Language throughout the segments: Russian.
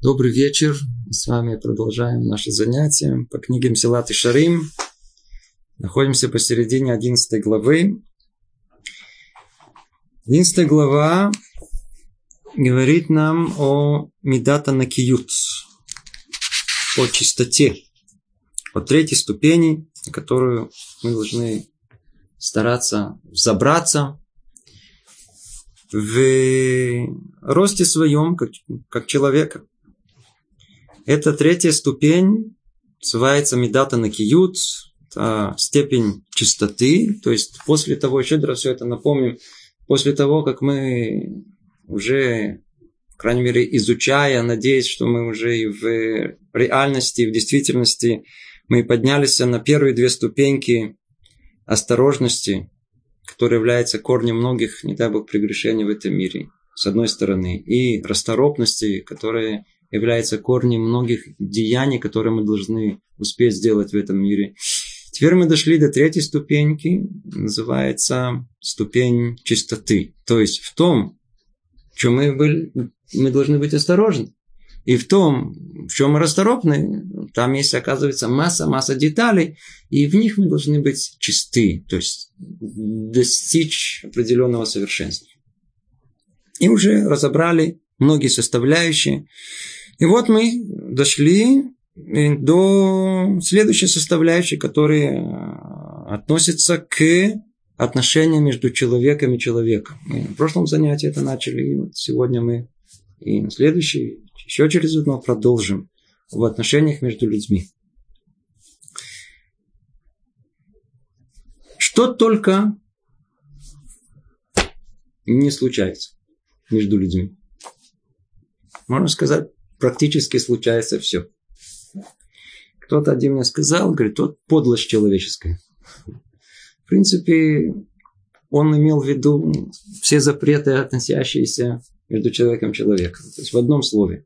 Добрый вечер. С вами продолжаем наши занятия по книге Мсилат и Шарим. Находимся посередине 11 главы. 11 глава говорит нам о Медата Накиют, о чистоте, о третьей ступени, на которую мы должны стараться забраться в росте своем, как, как человека. Это третья ступень, называется Медата Накиют, степень чистоты. То есть после того, еще раз все это напомним, после того, как мы уже, по крайней мере, изучая, надеюсь, что мы уже и в реальности, и в действительности, мы поднялись на первые две ступеньки осторожности, которая является корнем многих, не дай бог, прегрешений в этом мире, с одной стороны, и расторопности, которая является корнем многих деяний, которые мы должны успеть сделать в этом мире. Теперь мы дошли до третьей ступеньки, называется ступень чистоты. То есть в том, в чем мы, были, мы должны быть осторожны. И в том, в чем мы расторопны, там есть, оказывается, масса-масса деталей, и в них мы должны быть чисты, то есть достичь определенного совершенства. И уже разобрали многие составляющие. И вот мы дошли э, до следующей составляющей, которая э, относится к отношениям между человеком и человеком. Мы в прошлом занятии это начали, и вот сегодня мы и на следующий, еще через одно продолжим в отношениях между людьми. Что только не случается между людьми. Можно сказать, практически случается все. Кто-то один мне сказал, говорит, вот подлость человеческая. В принципе, он имел в виду все запреты, относящиеся между человеком и человеком. То есть в одном слове.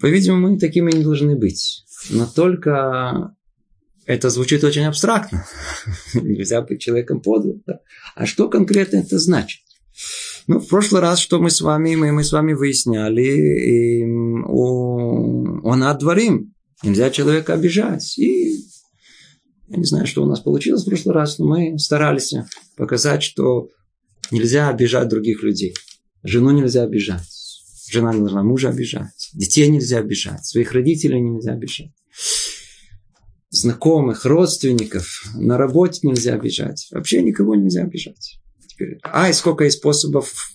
По-видимому, мы такими не должны быть. Но только это звучит очень абстрактно. Нельзя быть человеком подлым. Да? А что конкретно это значит? Ну, в прошлый раз, что мы с вами, мы, мы с вами выясняли, и, о, он отдворим. Нельзя человека обижать. И я не знаю, что у нас получилось в прошлый раз, но мы старались показать, что нельзя обижать других людей. Жену нельзя обижать. Жена не должна мужа обижать. Детей нельзя обижать. Своих родителей нельзя обижать. Знакомых, родственников. На работе нельзя обижать. Вообще никого нельзя обижать теперь. А, и сколько способов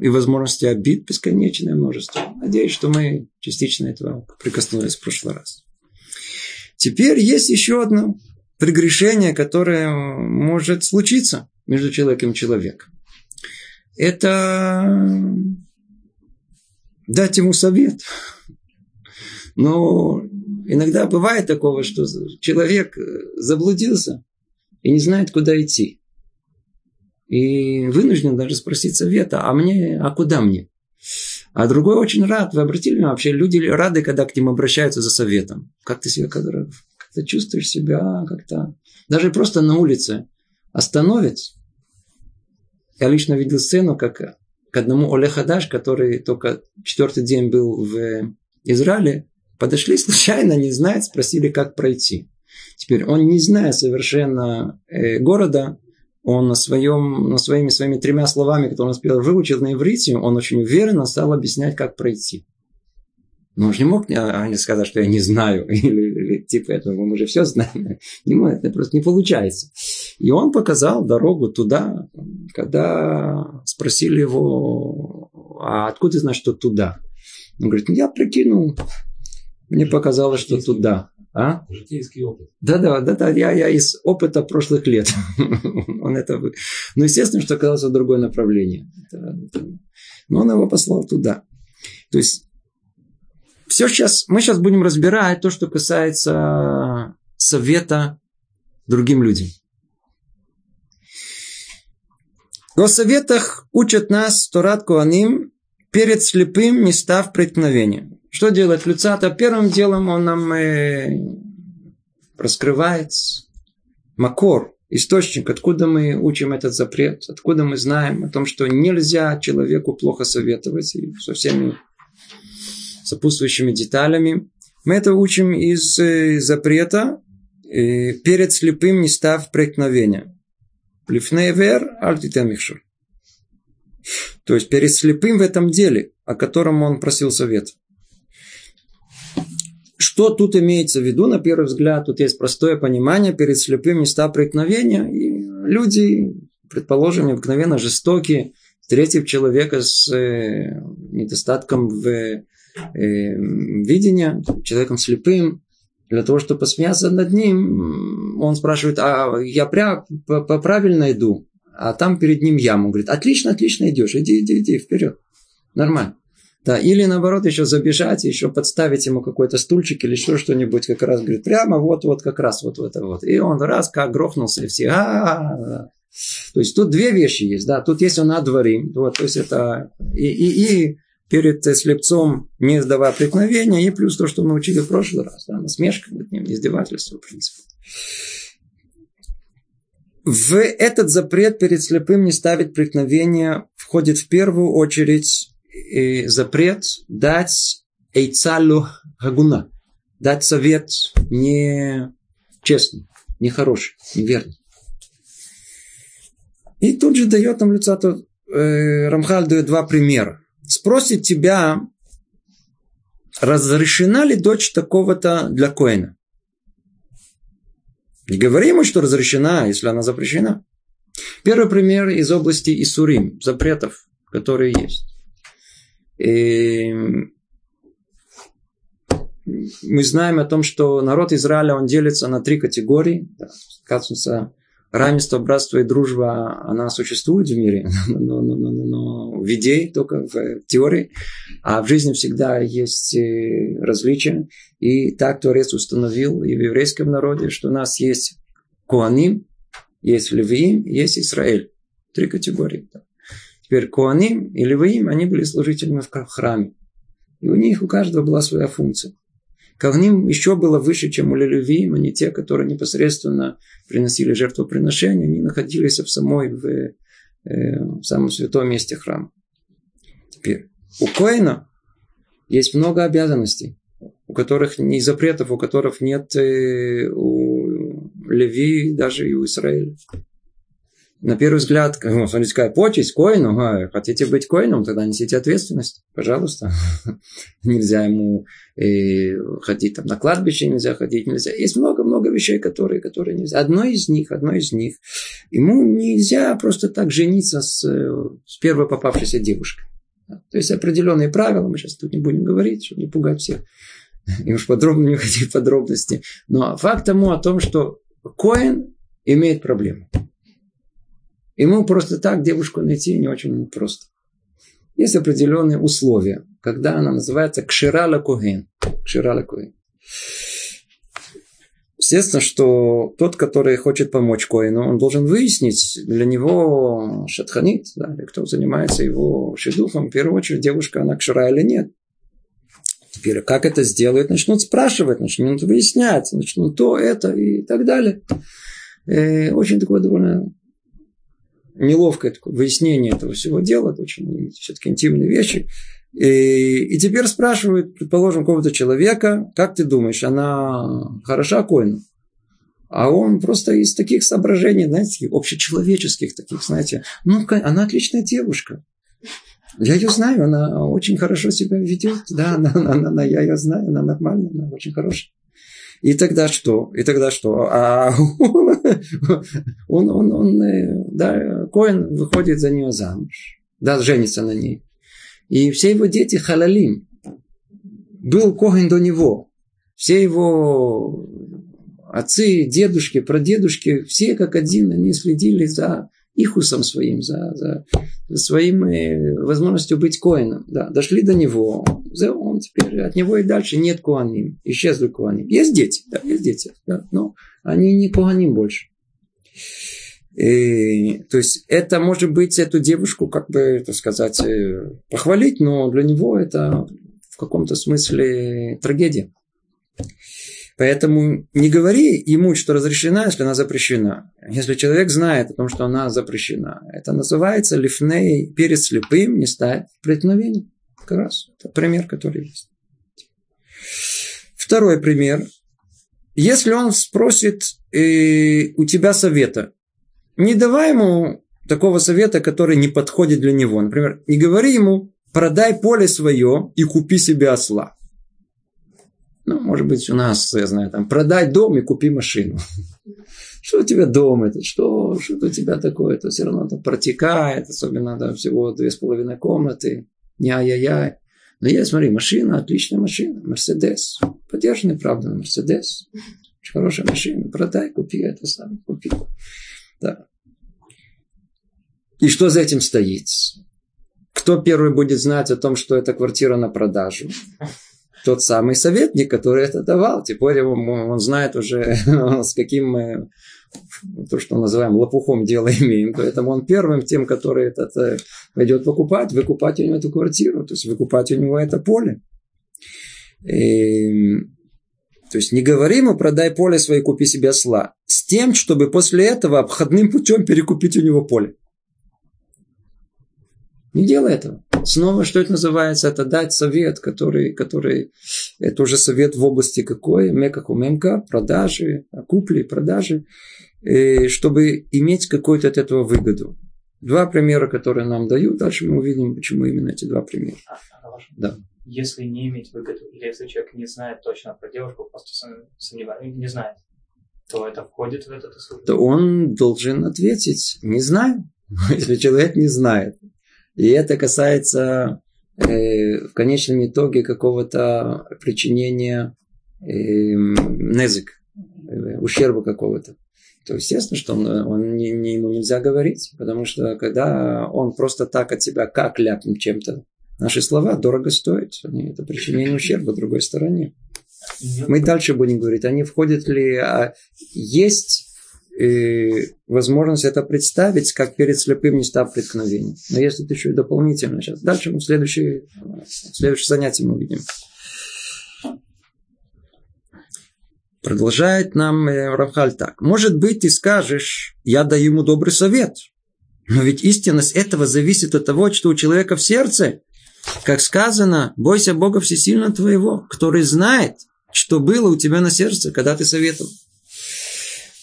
и возможностей обид бесконечное множество. Надеюсь, что мы частично этого прикоснулись в прошлый раз. Теперь есть еще одно прегрешение, которое может случиться между человеком и человеком. Это дать ему совет. Но иногда бывает такого, что человек заблудился и не знает, куда идти. И вынужден даже спросить совета, а мне, а куда мне? А другой очень рад. Вы обратили внимание, вообще люди рады, когда к ним обращаются за советом. Как ты себя, когда, как ты чувствуешь себя как-то... Даже просто на улице остановят. Я лично видел сцену, как к одному Оле Хадаш, который только четвертый день был в Израиле, подошли случайно, не знают, спросили, как пройти. Теперь он, не зная совершенно э, города, он на, своем, на своими, своими тремя словами, которые он успел выучить на иврите, он очень уверенно стал объяснять, как пройти. Но он же не мог не сказать, что я не знаю, или, или типа этого, мы уже все знаем. Ему это просто не получается. И он показал дорогу туда, когда спросили его, а откуда ты знаешь, что туда? Он говорит, ну я прикинул, мне показалось, что туда. А? Житейский опыт. Да-да, да-да, я, я из опыта прошлых лет. он это... Ну, естественно, что оказалось в другое направление. Но он его послал туда. То есть, все сейчас, мы сейчас будем разбирать то, что касается совета другим людям. О советах учат нас Торат Куаним перед слепым не став преткновением. Что делает Люцата? Первым делом он нам э, раскрывает макор, источник, откуда мы учим этот запрет, откуда мы знаем о том, что нельзя человеку плохо советовать и со всеми сопутствующими деталями. Мы это учим из э, запрета э, перед слепым не став преткновения. Плифнейвер альтитемихшур. То есть перед слепым в этом деле, о котором он просил совет. Что тут имеется в виду, на первый взгляд, тут есть простое понимание, перед слепым места преткновения, и люди, предположим, обыкновенно жестокие, встретив человека с э, недостатком в э, видения, человеком слепым, для того, чтобы посмеяться над ним, он спрашивает, а я прям правильно иду? А там перед ним яму. Говорит, отлично, отлично идешь, иди, иди, иди, вперед. Нормально. Да, или наоборот, еще забежать, еще подставить ему какой-то стульчик или еще что-нибудь, как раз говорит, прямо вот, вот, как раз вот, вот это вот. И он раз как грохнулся, и все, а То есть тут две вещи есть, да, тут есть он адварим, вот, то есть это и, и, и перед слепцом не сдавая преткновения, и плюс то, что мы учили в прошлый раз, да, насмешка над ним, издевательство, в принципе. В этот запрет перед слепым не ставить преткновения входит в первую очередь э, запрет дать эйцалу хагуна, дать совет не честный, не хороший, неверный. И тут же дает нам лица э, Рамхаль дает два примера. Спросит тебя, разрешена ли дочь такого-то для Коина? Не говори ему, что разрешена, если она запрещена. Первый пример из области Исурим, запретов, которые есть. И мы знаем о том, что народ Израиля, он делится на три категории. Оказывается, равенство, братство и дружба, она существует в мире, но, но, но, но, в идее, только в теории. А в жизни всегда есть э, различия. И так Творец установил и в еврейском народе, что у нас есть Куаним, есть Левиим, есть Израиль. Три категории. Теперь Куаним и Левиим, они были служителями в храме. И у них у каждого была своя функция. Кагним еще было выше, чем у Левиим, они те, которые непосредственно приносили жертвоприношения, они находились в самой, в, э, в самом святом месте храма. Теперь, у Коина есть много обязанностей, у которых не запретов, у которых нет э, у Леви, даже и у Израиля на первый взгляд, ну, смотрите, какая почесть коину. А, хотите быть коином, тогда несите ответственность. Пожалуйста. нельзя ему э, ходить там на кладбище, нельзя ходить, нельзя. Есть много-много вещей, которые, которые нельзя. Одно из них, одно из них. Ему нельзя просто так жениться с, с первой попавшейся девушкой. То есть определенные правила, мы сейчас тут не будем говорить, чтобы не пугать всех. И уж подробно не уходить в подробности. Но факт тому о том, что Коин имеет проблему. Ему просто так девушку найти не очень просто. Есть определенные условия, когда она называется кширала куген. Кширала куген. Естественно, что тот, который хочет помочь Коину, он должен выяснить для него шатханит, да, или кто занимается его шедухом, в первую очередь, девушка, она кшира или нет. Теперь, как это сделают, начнут спрашивать, начнут выяснять, начнут то, это и так далее. И э, очень такое довольно неловкое такое выяснение этого всего дела, это очень все-таки интимные вещи. И, и теперь спрашивают, предположим, какого-то человека, как ты думаешь, она хороша коину? А он просто из таких соображений, знаете, общечеловеческих таких, знаете, ну, она отличная девушка. Я ее знаю, она очень хорошо себя ведет. Да, она, она, она, я ее знаю, она нормальная, она очень хорошая. И тогда что? И тогда что? А он, он, он, э, да, Коин выходит за нее замуж. Да, женится на ней. И все его дети халалим. Был Коин до него. Все его отцы, дедушки, прадедушки, все как один, они следили за ихусом своим, за, за, за своим э, возможностью быть коином. Да, дошли до него. Он теперь от него и дальше нет куаним. Исчезли куаним. Есть дети, да, есть дети. Да, но они не куаним больше. И, то есть это может быть эту девушку, как бы, так сказать, э, похвалить, но для него это в каком-то смысле трагедия. Поэтому не говори ему, что разрешена, если она запрещена. Если человек знает о том, что она запрещена, это называется лифней перед слепым не ставить преткновение. Как раз это пример, который есть. Второй пример. Если он спросит э, у тебя совета, не давай ему такого совета, который не подходит для него. Например, не говори ему, продай поле свое и купи себе осла. Ну, может быть, у нас, я знаю, там, продай дом и купи машину. Что у тебя дом это? Что, что у тебя такое? Это все равно там протекает, особенно да, всего две с половиной комнаты. Ня-я-я. Но я смотри, машина, отличная машина. Мерседес. Поддержанный, правда, Мерседес. Очень хорошая машина. Продай, купи это сам, купи. Да. И что за этим стоит? Кто первый будет знать о том, что эта квартира на продажу? Тот самый советник, который это давал. Теперь он, он знает уже, с каким мы то, что называем лопухом дело имеем. Поэтому он первым тем, который этот э, пойдет покупать, выкупать у него эту квартиру, то есть выкупать у него это поле. И, то есть не говори ему, продай поле свое, купи себе осла. Тем, чтобы после этого обходным путем перекупить у него поле. Не делай этого. Снова, что это называется? Это дать совет, который, который это уже совет в области какой? Мекахумемка, продажи, купли, продажи, чтобы иметь какую-то от этого выгоду. Два примера, которые нам дают, дальше мы увидим, почему именно эти два примера. А, да. Если не иметь выгоду, или если человек не знает точно про девушку, просто сомневается, не знает, то это входит в этот исследование? То он должен ответить, не знаю. Если человек не знает, и это касается э, в конечном итоге какого-то причинения э, незик, э, ущерба какого-то. То естественно, что он, он не, не, ему нельзя говорить, потому что когда он просто так от себя как ляпнет чем-то, наши слова дорого стоят. Они, это причинение ущерба другой стороне. Мы дальше будем говорить, они входят ли... А есть и возможность это представить, как перед слепым не став преткновением. Но есть тут еще и дополнительно. Сейчас дальше мы следующее, следующее занятие мы увидим. Продолжает нам э, Равхаль так. Может быть, ты скажешь, я даю ему добрый совет. Но ведь истинность этого зависит от того, что у человека в сердце. Как сказано, бойся Бога всесильно твоего, который знает, что было у тебя на сердце, когда ты советовал.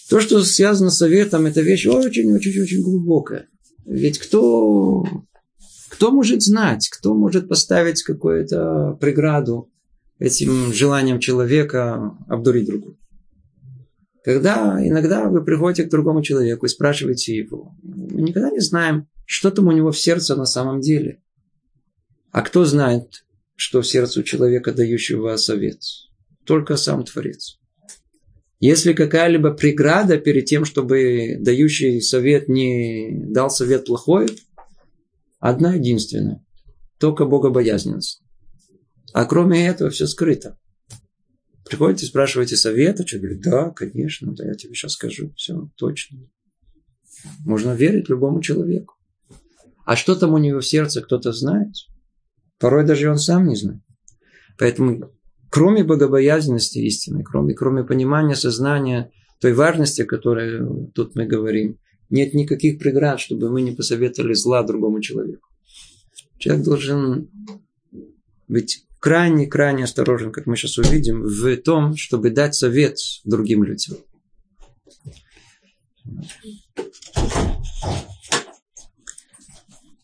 То, что связано с советом, это вещь очень-очень-очень глубокая. Ведь кто, кто может знать, кто может поставить какую-то преграду этим желанием человека обдурить другого? Когда иногда вы приходите к другому человеку и спрашиваете его, мы никогда не знаем, что там у него в сердце на самом деле. А кто знает, что в сердце у человека, дающего совет? Только сам Творец. Если какая-либо преграда перед тем, чтобы дающий совет не дал совет плохой, одна единственная. Только богобоязненность. А кроме этого все скрыто. Приходите, спрашиваете совета, человек говорит, да, конечно, да, я тебе сейчас скажу, все, точно. Можно верить любому человеку. А что там у него в сердце, кто-то знает. Порой даже он сам не знает. Поэтому кроме богобоязненности истины, кроме, кроме понимания сознания той важности, о которой тут мы говорим, нет никаких преград, чтобы мы не посоветовали зла другому человеку. Человек должен быть крайне-крайне осторожен, как мы сейчас увидим, в том, чтобы дать совет другим людям.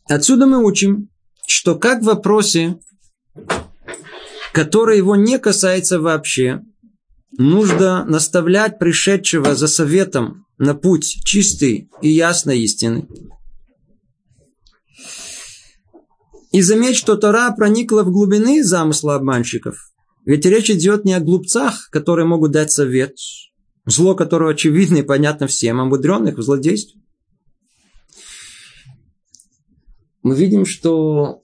Отсюда мы учим, что как в вопросе который его не касается вообще, нужно наставлять пришедшего за советом на путь чистой и ясной истины. И заметь, что Тора проникла в глубины замысла обманщиков. Ведь речь идет не о глупцах, которые могут дать совет, зло которого очевидно и понятно всем, а мудренных в злодействе. Мы видим, что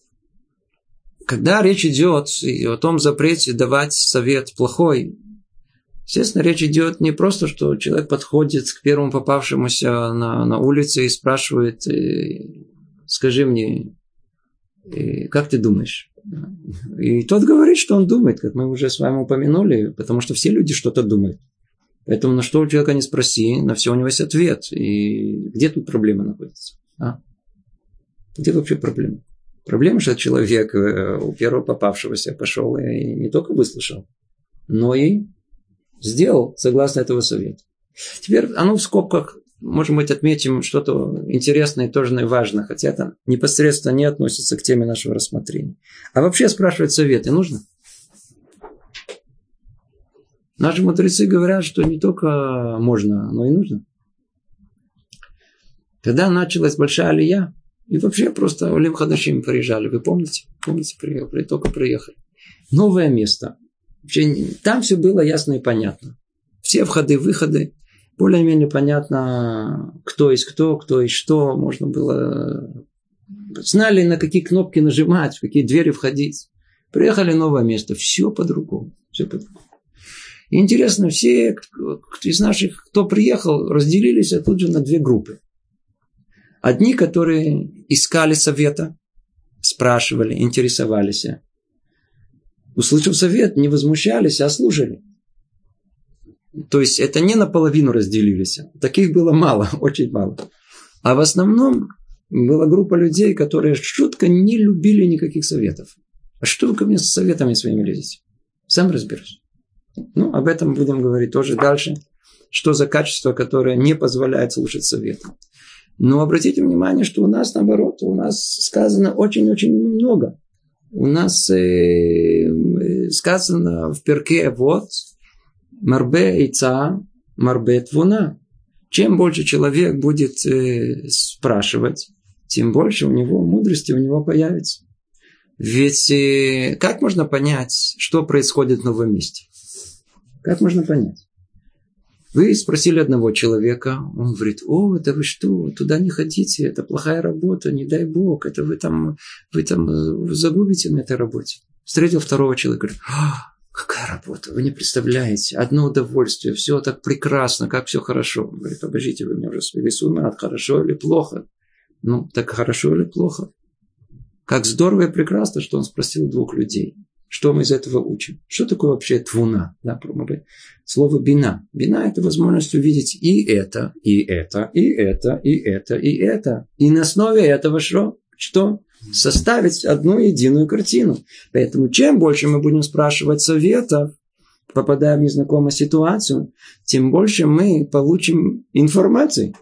когда речь идет о том запрете давать совет плохой, естественно, речь идет не просто, что человек подходит к первому попавшемуся на, на улице и спрашивает, э, скажи мне, э, как ты думаешь? И тот говорит, что он думает, как мы уже с вами упомянули, потому что все люди что-то думают. Поэтому на что у человека не спроси, на все у него есть ответ. И где тут проблема находится? А? Где вообще проблема? Проблема, что человек э, у первого попавшегося пошел и не только выслушал, но и сделал согласно этого совета. Теперь оно в скобках, может быть, отметим что-то интересное и тоже важное, хотя это непосредственно не относится к теме нашего рассмотрения. А вообще спрашивать советы нужно? Наши мудрецы говорят, что не только можно, но и нужно. Когда началась большая алия, и вообще просто Олим Хадашим приезжали, вы помните? Помните, приехали, только приехали. Новое место. Вообще, там все было ясно и понятно. Все входы, выходы. Более-менее понятно, кто есть кто, кто есть что. Можно было... Знали, на какие кнопки нажимать, в какие двери входить. Приехали в новое место. Все по-другому. Все по-другому. Интересно, все из наших, кто приехал, разделились а тут же на две группы. Одни, которые искали совета, спрашивали, интересовались. Услышав совет, не возмущались, а слушали. То есть это не наполовину разделились. Таких было мало, очень мало. А в основном была группа людей, которые шутко не любили никаких советов. А что вы ко мне с советами своими лезете? Сам разберусь. Ну, об этом будем говорить тоже дальше. Что за качество, которое не позволяет слушать советы. Но обратите внимание, что у нас наоборот, у нас сказано очень-очень много. У нас э, сказано в перке вот марбе ица, марбе твуна. Чем больше человек будет э, спрашивать, тем больше у него мудрости у него появится. Ведь э, как можно понять, что происходит в новом месте? Как можно понять? Вы спросили одного человека, он говорит, о, это вы что, туда не ходите, это плохая работа, не дай бог, это вы там, вы там э, загубите на этой работе. Встретил второго человека, говорит, а, какая работа, вы не представляете, одно удовольствие, все так прекрасно, как все хорошо. Он говорит, обожите, вы меня уже свели с ума, хорошо или плохо? Ну, так хорошо или плохо? Как здорово и прекрасно, что он спросил двух людей. Что мы из этого учим? Что такое вообще твуна? Да, слово бина. Бина – это возможность увидеть и это, и это, и это, и это, и это. И на основе этого что? Что? Составить одну единую картину. Поэтому чем больше мы будем спрашивать советов, попадая в незнакомую ситуацию, тем больше мы получим информации.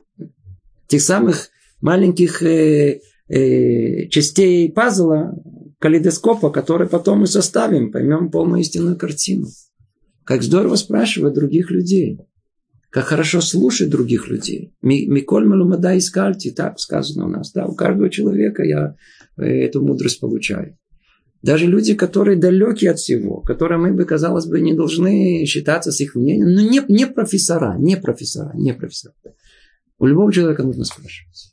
Тех самых маленьких э, э, частей пазла, калейдоскопа, который потом мы составим, поймем полную истинную картину. Как здорово спрашивать других людей. Как хорошо слушать других людей. Миколь Малумада Искальти, так сказано у нас. Да, у каждого человека я э, эту мудрость получаю. Даже люди, которые далеки от всего, которые мы бы, казалось бы, не должны считаться с их мнением, но не, не профессора, не профессора, не профессора. У любого человека нужно спрашивать.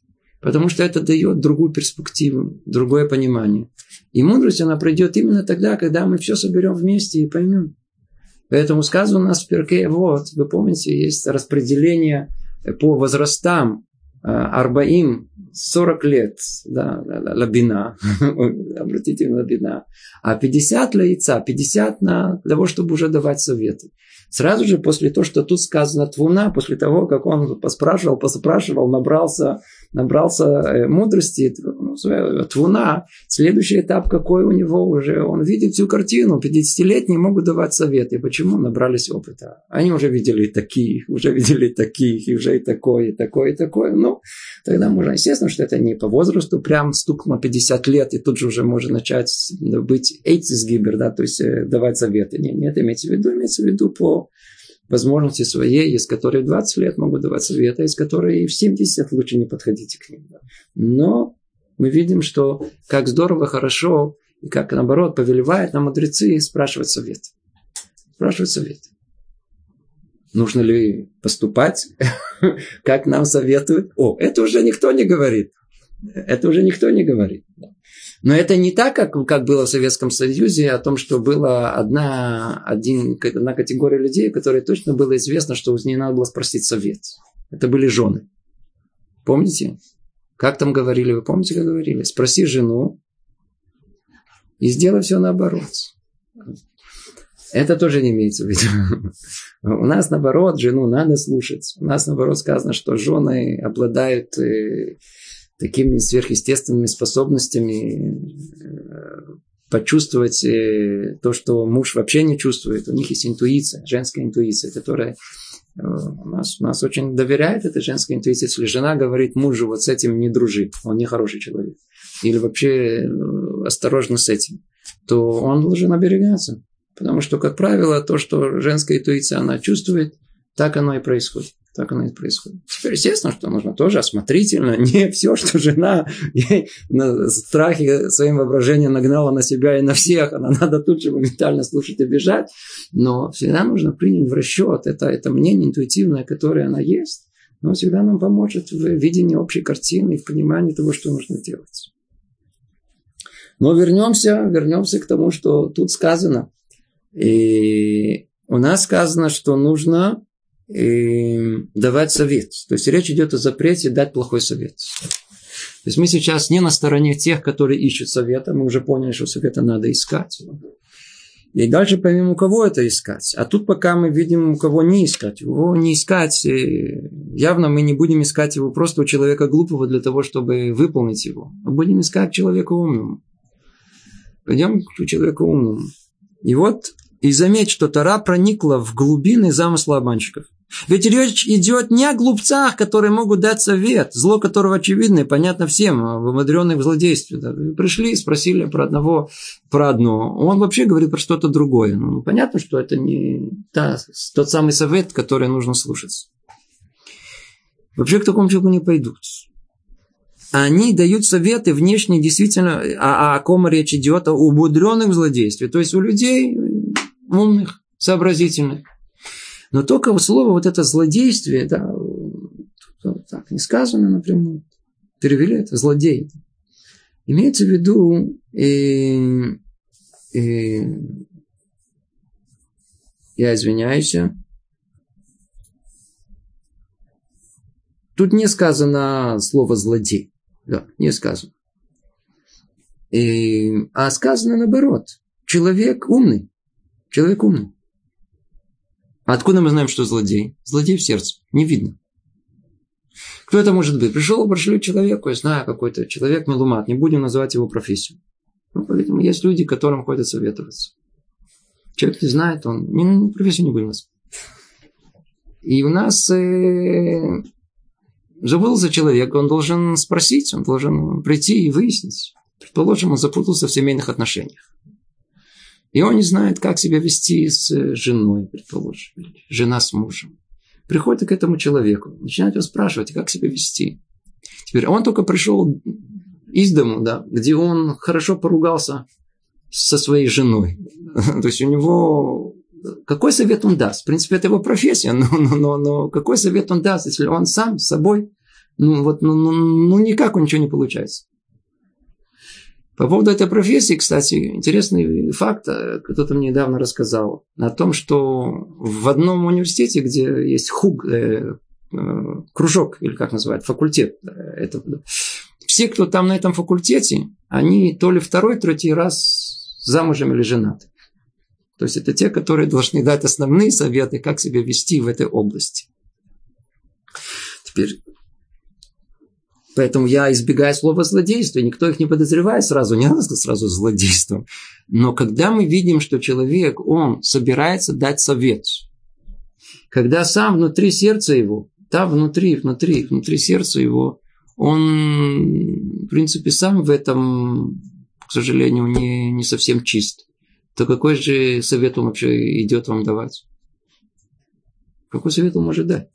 Потому что это дает другую перспективу, другое понимание. И мудрость, она придет именно тогда, когда мы все соберем вместе и поймем. Поэтому сказано у нас в перке, вот, вы помните, есть распределение по возрастам а, Арбаим 40 лет, да, лабина, обратите на лабина, а 50 для яйца, 50 на, для того, чтобы уже давать советы. Сразу же после того, что тут сказано Твуна, после того, как он поспрашивал, поспрашивал, набрался набрался э, мудрости, ну, твуна, следующий этап какой у него уже, он видит всю картину, 50-летние могут давать советы. Почему? Набрались опыта. Они уже видели таких, уже видели таких, и уже и такое, и такое, и такое. Ну, тогда можно, естественно, что это не по возрасту, прям стукнуло 50 лет, и тут же уже можно начать быть эйцисгибер, да, то есть э, давать советы. Нет, нет, имеется в виду, имеется в виду по возможности своей, из которой в 20 лет могут давать советы, из которой и в 70 лучше не подходите к ним. Но мы видим, что как здорово, хорошо, и как наоборот повелевает нам мудрецы спрашивать совет. Спрашивать совет. Нужно ли поступать, как нам советуют? О, это уже никто не говорит. Это уже никто не говорит. Но это не так, как, как было в Советском Союзе, о том, что была одна, один, одна категория людей, которой точно было известно, что у нее надо было спросить совет. Это были жены. Помните? Как там говорили? Вы помните, как говорили? Спроси жену и сделай все наоборот. Это тоже не имеется в виду. У нас, наоборот, жену надо слушать. У нас, наоборот, сказано, что жены обладают э, такими сверхъестественными способностями э, почувствовать э, то, что муж вообще не чувствует. У них есть интуиция, женская интуиция, которая э, нас, нас очень доверяет этой женской интуиции. Если жена говорит мужу, вот с этим не дружи, он не хороший человек. Или вообще осторожно с этим, то он должен оберегаться. Потому что, как правило, то, что женская интуиция, она чувствует, так оно и происходит. Так оно и происходит. Теперь, естественно, что нужно тоже осмотрительно. Не все, что жена ей на страхе своим воображением нагнала на себя и на всех. Она надо тут же моментально слушать и бежать. Но всегда нужно принять в расчет это, это мнение интуитивное, которое она есть. Но всегда нам поможет в видении общей картины и в понимании того, что нужно делать. Но вернемся, вернемся к тому, что тут сказано. И у нас сказано, что нужно давать совет. То есть речь идет о запрете дать плохой совет. То есть мы сейчас не на стороне тех, которые ищут совета. Мы уже поняли, что совета надо искать. И дальше поймем, у кого это искать. А тут пока мы видим, у кого не искать. Его не искать, явно мы не будем искать его просто у человека глупого для того, чтобы выполнить его. Мы будем искать человека умного. Пойдем к человеку умному. И вот, и заметь, что Тара проникла в глубины замысла обманщиков. Ведь речь идет не о глупцах, которые могут дать совет, зло которого очевидно и понятно всем, а в умудренных в злодействе. Пришли, спросили про одного, про одно. Он вообще говорит про что-то другое. Ну, понятно, что это не та, тот самый совет, который нужно слушать. Вообще к такому человеку не пойдут. Они дают советы внешне действительно, а, а о ком речь идет? О умудренных в злодействе. То есть у людей умных, сообразительных. Но только слово вот это злодействие, да, так не сказано напрямую, перевели это злодей. Имеется в виду, э, э, я извиняюсь, тут не сказано слово злодей, да, не сказано. И, а сказано наоборот, человек умный, человек умный. А откуда мы знаем, что злодей? Злодей в сердце. Не видно. Кто это может быть? Пришел большой человек, я знаю, какой-то человек мелумат, не будем называть его профессию. Ну, поэтому есть люди, которым ходят советоваться. Человек не знает, он не, не, профессию не будем называть. И у нас э, забылся человек, он должен спросить, он должен прийти и выяснить. Предположим, он запутался в семейных отношениях. И он не знает, как себя вести с женой, предположим, жена с мужем. Приходит к этому человеку, начинает его спрашивать, как себя вести. Теперь он только пришел из дому, да, где он хорошо поругался со своей женой. То есть у него какой совет он даст? В принципе, это его профессия, но, но, но, но какой совет он даст, если он сам с собой, ну вот, ну, ну, ну никак у ничего не получается. По поводу этой профессии, кстати, интересный факт, э, кто-то мне недавно рассказал, о том, что в одном университете, где есть хуг, э, э, кружок, или как называют, факультет, э, это, все, кто там на этом факультете, они то ли второй, третий раз замужем или женаты. То есть это те, которые должны дать основные советы, как себя вести в этой области. Теперь Поэтому я избегаю слова злодейство. Никто их не подозревает сразу. Не надо сказать сразу злодейством. Но когда мы видим, что человек, он собирается дать совет, когда сам внутри сердца его, там внутри, внутри, внутри сердца его, он, в принципе, сам в этом, к сожалению, не, не совсем чист, то какой же совет он вообще идет вам давать? Какой совет он может дать?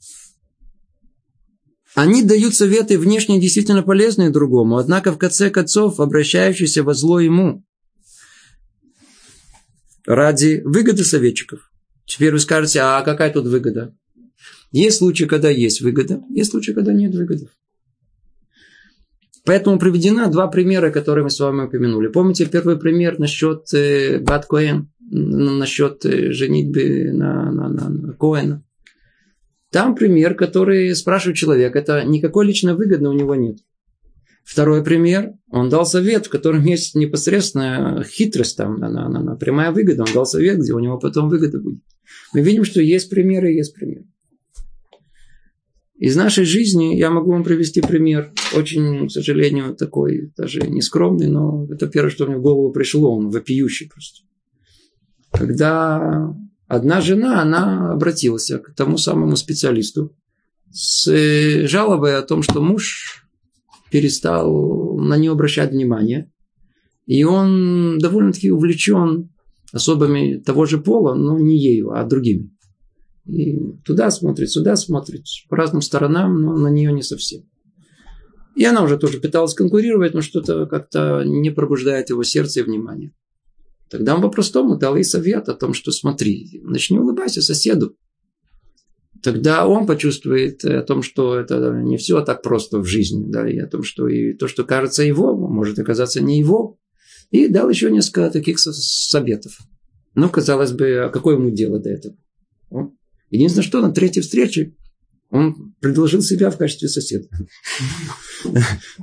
Они дают советы внешне действительно полезные другому, однако в конце концов обращающиеся во зло ему ради выгоды советчиков. Теперь вы скажете, а какая тут выгода? Есть случаи, когда есть выгода, есть случаи, когда нет выгоды. Поэтому приведено два примера, которые мы с вами упомянули. Помните первый пример насчет э, Бат Коэн, насчет э, женитьбы на, на, на, на Коэна. Там пример, который спрашивает человек, это никакой личной выгоды у него нет. Второй пример, он дал совет, в котором есть непосредственная хитрость, там, на, на, на, на прямая выгода. Он дал совет, где у него потом выгода будет. Мы видим, что есть примеры есть примеры. Из нашей жизни я могу вам привести пример. Очень, к сожалению, такой даже нескромный, но это первое, что мне в голову пришло. Он вопиющий просто. Когда одна жена, она обратилась к тому самому специалисту с жалобой о том, что муж перестал на нее обращать внимание. И он довольно-таки увлечен особыми того же пола, но не ею, а другими. И туда смотрит, сюда смотрит, по разным сторонам, но на нее не совсем. И она уже тоже пыталась конкурировать, но что-то как-то не пробуждает его сердце и внимание. Тогда он по-простому дал ей совет о том, что смотри, начни улыбайся соседу. Тогда он почувствует о том, что это не все так просто в жизни, да, и о том, что и то, что кажется его, может оказаться не его. И дал еще несколько таких советов. Ну, казалось бы, а какое ему дело до этого? Единственное, что на третьей встрече он предложил себя в качестве соседа.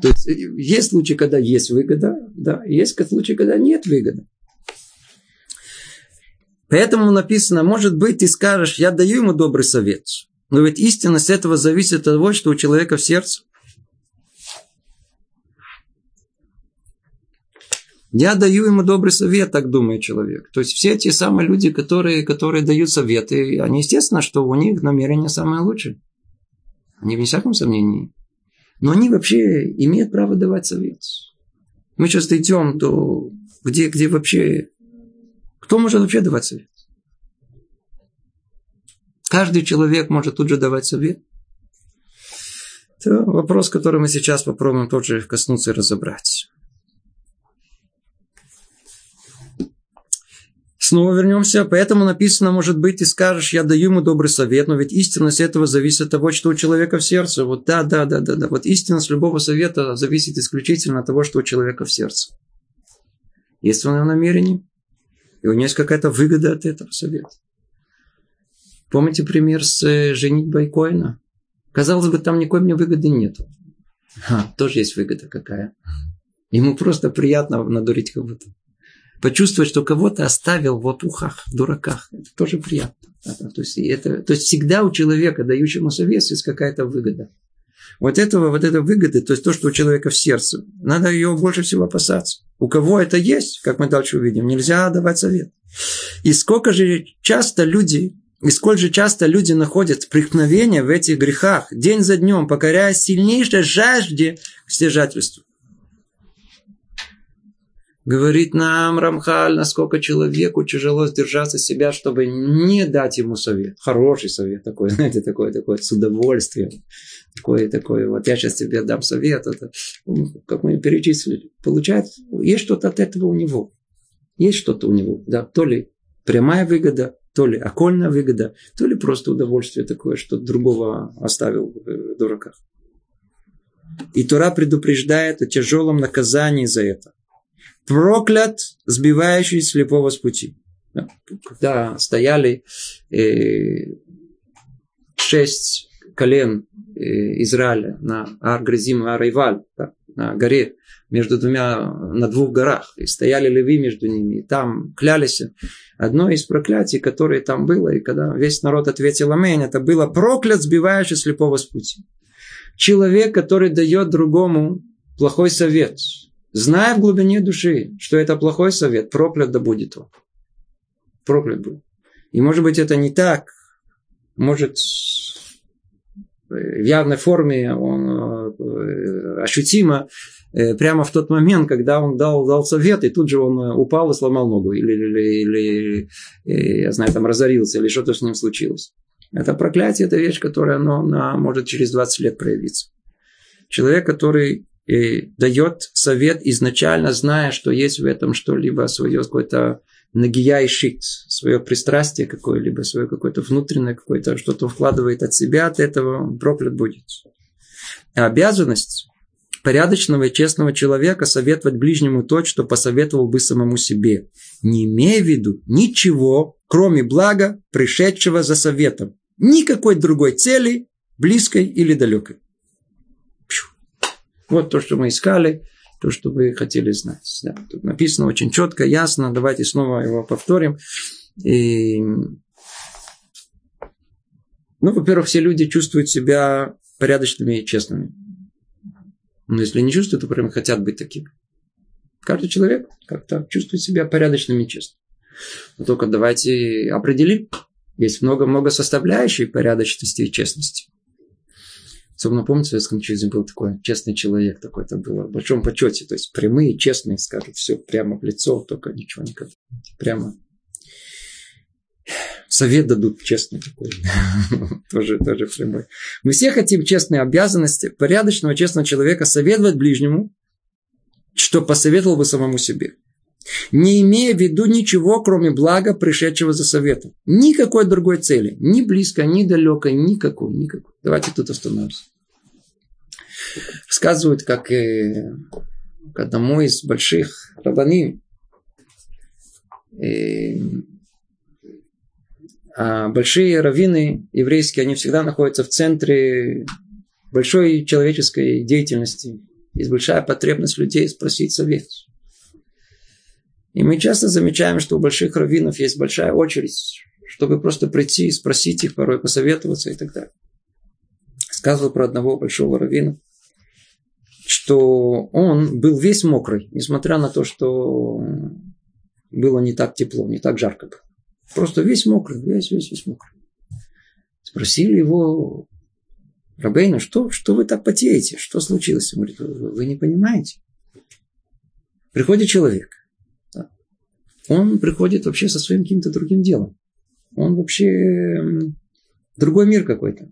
То есть есть случаи, когда есть выгода, да, есть случаи, когда нет выгоды. Поэтому написано, может быть, ты скажешь, я даю ему добрый совет. Но ведь истинность этого зависит от того, что у человека в сердце. Я даю ему добрый совет, так думает человек. То есть все те самые люди, которые, которые дают советы, они естественно, что у них намерения самые лучшие. Они вне всяком сомнении. Но они вообще имеют право давать совет. Мы сейчас идем, то где, где вообще... Кто может вообще давать совет? Каждый человек может тут же давать совет. Это вопрос, который мы сейчас попробуем тоже коснуться и разобрать. Снова вернемся. Поэтому написано, может быть, ты скажешь, я даю ему добрый совет, но ведь истинность этого зависит от того, что у человека в сердце. Вот да, да, да, да, да. Вот истинность любого совета зависит исключительно от того, что у человека в сердце. Есть он в намерении, и у него есть какая-то выгода от этого совета. Помните пример с э, женитьбой Коина? Казалось бы, там никакой мне выгоды нет. А, тоже есть выгода какая. Ему просто приятно надурить кого-то почувствовать, что кого-то оставил в опухах, в дураках. Это тоже приятно. То есть, это, то есть всегда у человека, дающему совет, есть какая-то выгода. Вот этого, вот этой выгоды, то есть то, что у человека в сердце, надо ее больше всего опасаться. У кого это есть, как мы дальше увидим, нельзя давать совет. И сколько же часто люди, и сколь же часто люди находят преткновения в этих грехах, день за днем, покоряя сильнейшей жажде к стяжательству. Говорит нам Рамхаль, насколько человеку тяжело сдержаться себя, чтобы не дать ему совет. Хороший совет такой, знаете, такой, такой с удовольствием. Такой, такой, вот я сейчас тебе дам совет. Это, как мы перечислили, получается, есть что-то от этого у него. Есть что-то у него, да, то ли прямая выгода, то ли окольная выгода, то ли просто удовольствие такое, что другого оставил в дураках. И Тура предупреждает о тяжелом наказании за это проклят, сбивающий слепого с пути. Когда стояли э, шесть колен э, Израиля на Аргризим и Арайваль, на горе, между двумя, на двух горах, и стояли леви между ними, и там клялись. Одно из проклятий, которое там было, и когда весь народ ответил Аминь, это было проклят, сбивающий слепого с пути. Человек, который дает другому плохой совет, зная в глубине души, что это плохой совет, проклят да будет он. Проклят был. И может быть это не так, может в явной форме он э, ощутимо э, прямо в тот момент, когда он дал, дал совет, и тут же он э, упал и сломал ногу, или, или, или я знаю, там разорился, или что-то с ним случилось. Это проклятие, это вещь, которая оно, она может через 20 лет проявиться. Человек, который дает совет изначально, зная, что есть в этом что-либо свое какое-то нагия и шит, свое пристрастие какое-либо, свое какое-то внутреннее какое-то, что-то вкладывает от себя, от этого проклят будет. А обязанность порядочного и честного человека советовать ближнему то, что посоветовал бы самому себе, не имея в виду ничего, кроме блага, пришедшего за советом. Никакой другой цели, близкой или далекой. Вот то, что мы искали, то, что вы хотели знать. Да. Тут написано очень четко, ясно. Давайте снова его повторим. И... Ну, во-первых, все люди чувствуют себя порядочными и честными. Но если не чувствуют, то прям хотят быть такими. Каждый человек как-то чувствует себя порядочным и честным. Но только давайте определим. Есть много-много составляющих порядочности и честности. Особенно помните, в Советском Союзе был такой честный человек, такой это было в большом почете. То есть прямые, честные, скажут все прямо в лицо, только ничего никак. Прямо совет дадут честный такой. тоже, тоже прямой. Мы все хотим честные обязанности порядочного, честного человека советовать ближнему, что посоветовал бы самому себе. Не имея в виду ничего, кроме блага, пришедшего за советом. Никакой другой цели. Ни близко, ни далеко, никакой, никакой. Давайте тут остановимся. Рассказывают, как э, к одному из больших рабаним э, а большие раввины еврейские, они всегда находятся в центре большой человеческой деятельности. Есть большая потребность людей спросить совет. И мы часто замечаем, что у больших раввинов есть большая очередь, чтобы просто прийти и спросить их, порой посоветоваться и так далее. Сказывал про одного большого раввина, что он был весь мокрый, несмотря на то, что было не так тепло, не так жарко было. Просто весь мокрый, весь, весь, весь мокрый. Спросили его, Рабейна, что, что вы так потеете? Что случилось? Он говорит, вы не понимаете. Приходит человек. Он приходит вообще со своим каким-то другим делом. Он вообще другой мир какой-то.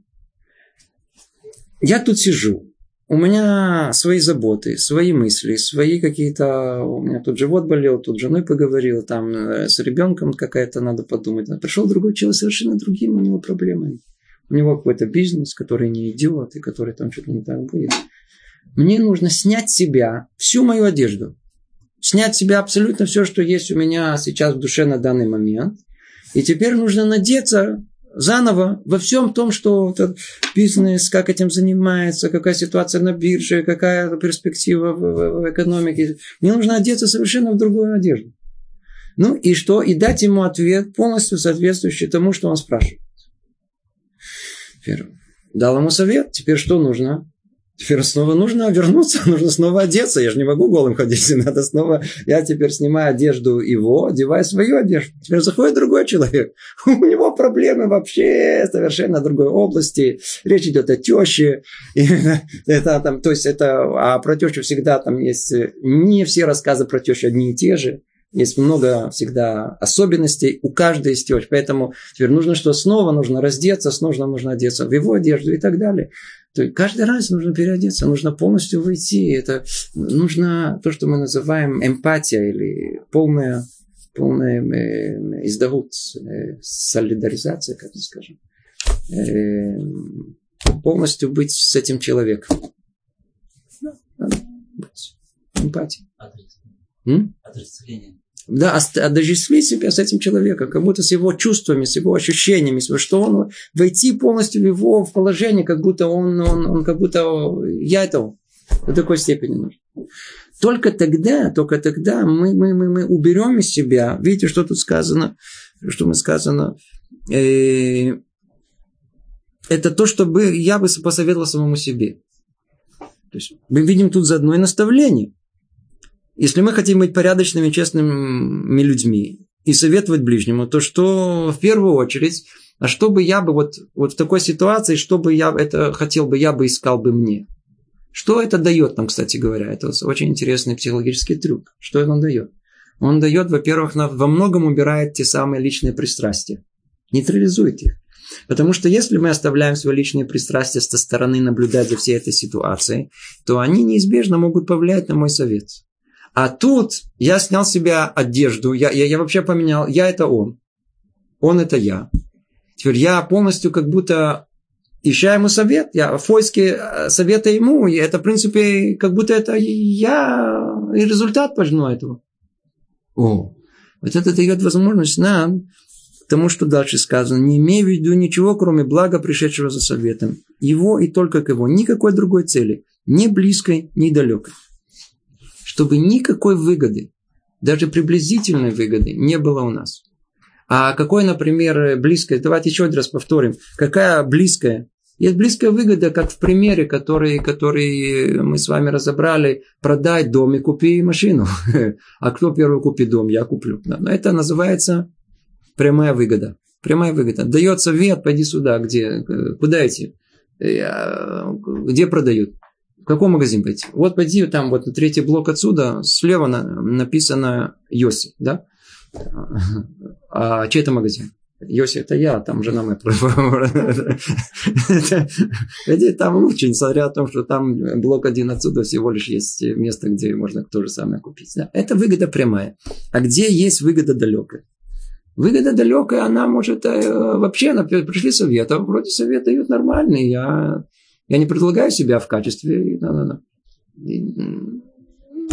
Я тут сижу, у меня свои заботы, свои мысли, свои какие-то... У меня тут живот болел, тут с женой поговорил, там э, с ребенком какая-то надо подумать. Пришел другой человек совершенно другим, у него проблемы. У него какой-то бизнес, который не идет, и который там что-то не так будет. Мне нужно снять с себя всю мою одежду. Снять с себя абсолютно все, что есть у меня сейчас в душе на данный момент. И теперь нужно надеться заново во всем том, что этот бизнес, как этим занимается, какая ситуация на бирже, какая перспектива в, в, экономике. Мне нужно одеться совершенно в другую одежду. Ну и что? И дать ему ответ, полностью соответствующий тому, что он спрашивает. Теперь дал ему совет. Теперь что нужно? Теперь снова нужно вернуться, нужно снова одеться. Я же не могу голым ходить, надо снова... Я теперь снимаю одежду его, одеваю свою одежду. Теперь заходит другой человек. У него проблемы вообще совершенно другой области. Речь идет о теще. И это, там, то есть это... А про тещу всегда там есть... Не все рассказы про тещу одни и те же. Есть много всегда особенностей у каждой из тещ. Поэтому теперь нужно что снова нужно раздеться, снова нужно одеться в его одежду и так далее. То есть каждый раз нужно переодеться, нужно полностью выйти. Это нужно то, что мы называем эмпатия или полная, полная э, издагут, э, солидаризация, как мы скажем. Э, полностью быть с этим человеком. Да, быть. Эмпатия. Отождествление. Да, отождествить себя с этим человеком, как будто с его чувствами, с его ощущениями, что он войти полностью в его положение, как будто он, он, он как будто я этого до такой степени нужен. Только тогда, только тогда мы, мы, мы, мы уберем из себя, видите, что тут сказано, что мы сказано, э, это то, чтобы я бы посоветовал самому себе. То есть мы видим тут заодно и наставление. Если мы хотим быть порядочными, честными людьми и советовать ближнему, то что в первую очередь, а что бы я бы вот, вот в такой ситуации, что бы я это хотел бы, я бы искал бы мне. Что это дает нам, кстати говоря? Это очень интересный психологический трюк. Что он дает? Он дает, во-первых, во многом убирает те самые личные пристрастия. Нейтрализует их. Потому что если мы оставляем свои личные пристрастия со стороны наблюдать за всей этой ситуацией, то они неизбежно могут повлиять на мой совет. А тут я снял с себя одежду, я, я, я вообще поменял, я это он, он это я. Теперь я полностью как будто ища ему совет, я в поиске э, совета ему, и это в принципе как будто это я и результат важно этого. О, вот это дает возможность нам тому, что дальше сказано, не имея в виду ничего, кроме блага, пришедшего за советом. Его и только к его, никакой другой цели, ни близкой, ни далекой чтобы никакой выгоды, даже приблизительной выгоды не было у нас. А какой, например, близкое, давайте еще один раз повторим, какая близкая Есть близкая выгода, как в примере, который, который мы с вами разобрали, продай дом и купи машину. А кто первый купит дом? Я куплю. Но это называется прямая выгода. Прямая выгода. Дается вет, пойди сюда, где, куда идти? Где продают? Какой магазин пойти? Вот пойди там, вот на третий блок отсюда, слева написано Йоси, да? А чей это магазин? Йоси, это я, там жена моя. Там лучше, несмотря на то, что там блок один отсюда всего лишь есть место, где можно то же самое купить. Это выгода прямая. А где есть выгода далекая? Выгода далекая, она может э, вообще, например, пришли советы, вроде совет дают нормальный, я, я не предлагаю себя в качестве, да, да, да.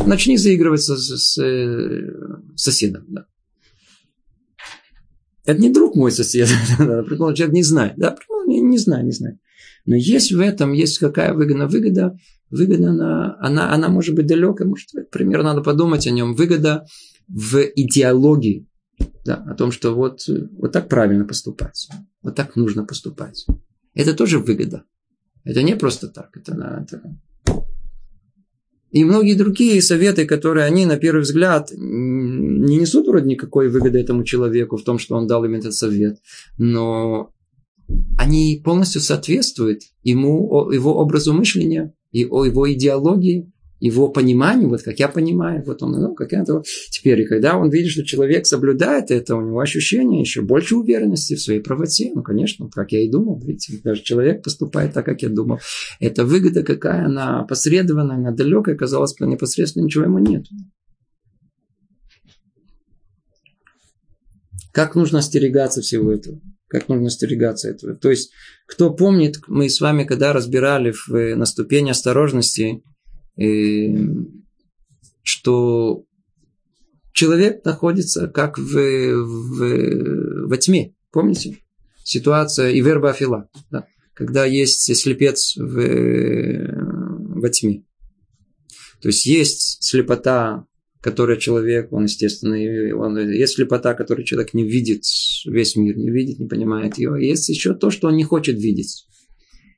начни заигрывать с, с, с э, соседом, да. Это не друг мой сосед, предположим, человек не знает, да, не, не знаю, не знаю. Но есть в этом, есть какая выгода, выгода, выгода, она, она, она может быть далекая, может, пример, надо подумать о нем, выгода в идеологии, да, о том, что вот, вот так правильно поступать, вот так нужно поступать. Это тоже выгода. Это не просто так, это, это. И многие другие советы, которые они, на первый взгляд, не несут вроде никакой выгоды этому человеку в том, что он дал им этот совет, но они полностью соответствуют ему, его образу мышления, и его идеологии, его пониманию, вот как я понимаю, вот он, ну, как это. Теперь, и когда он видит, что человек соблюдает это, у него ощущение еще больше уверенности в своей правоте. Ну, конечно, как я и думал, видите, даже человек поступает так, как я думал. Это выгода какая, она посредованная, она далекая, казалось бы, непосредственно ничего ему нет. Как нужно остерегаться всего этого? Как нужно остерегаться этого? То есть, кто помнит, мы с вами, когда разбирали в, на ступени осторожности, что человек находится как в, в, во тьме. Помните? Ситуация и верба Афила. Да? Когда есть слепец в, во тьме. То есть есть слепота, которая человек, он, естественно, он, есть слепота, которую человек не видит, весь мир не видит, не понимает ее. Есть еще то, что он не хочет видеть.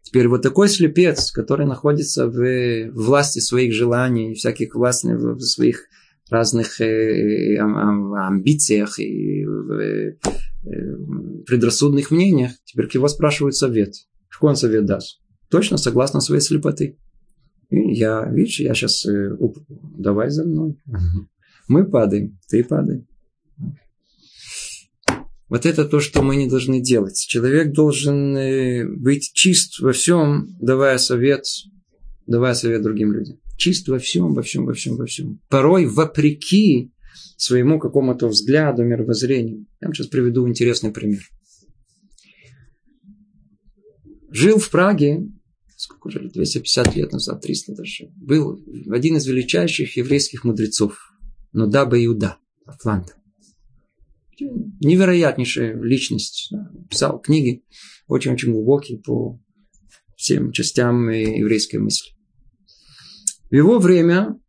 Теперь вот такой слепец, который находится в власти своих желаний, всяких властных, в своих разных э, амбициях и э, предрассудных мнениях, теперь к его спрашивают совет. Какой он совет даст? Точно согласно своей слепоты. И я, видишь, я сейчас, э, давай за мной. Мы падаем, ты падай. Вот это то, что мы не должны делать. Человек должен э, быть чист во всем, давая совет, давая совет другим людям. Чист во всем, во всем, во всем, во всем. Порой вопреки своему какому-то взгляду, мировоззрению. Я вам сейчас приведу интересный пример. Жил в Праге, сколько уже, 250 лет назад, 300 даже, был один из величайших еврейских мудрецов, Нодаба Иуда, Атланта невероятнейшая личность. Писал книги очень-очень глубокие по всем частям еврейской мысли. В его время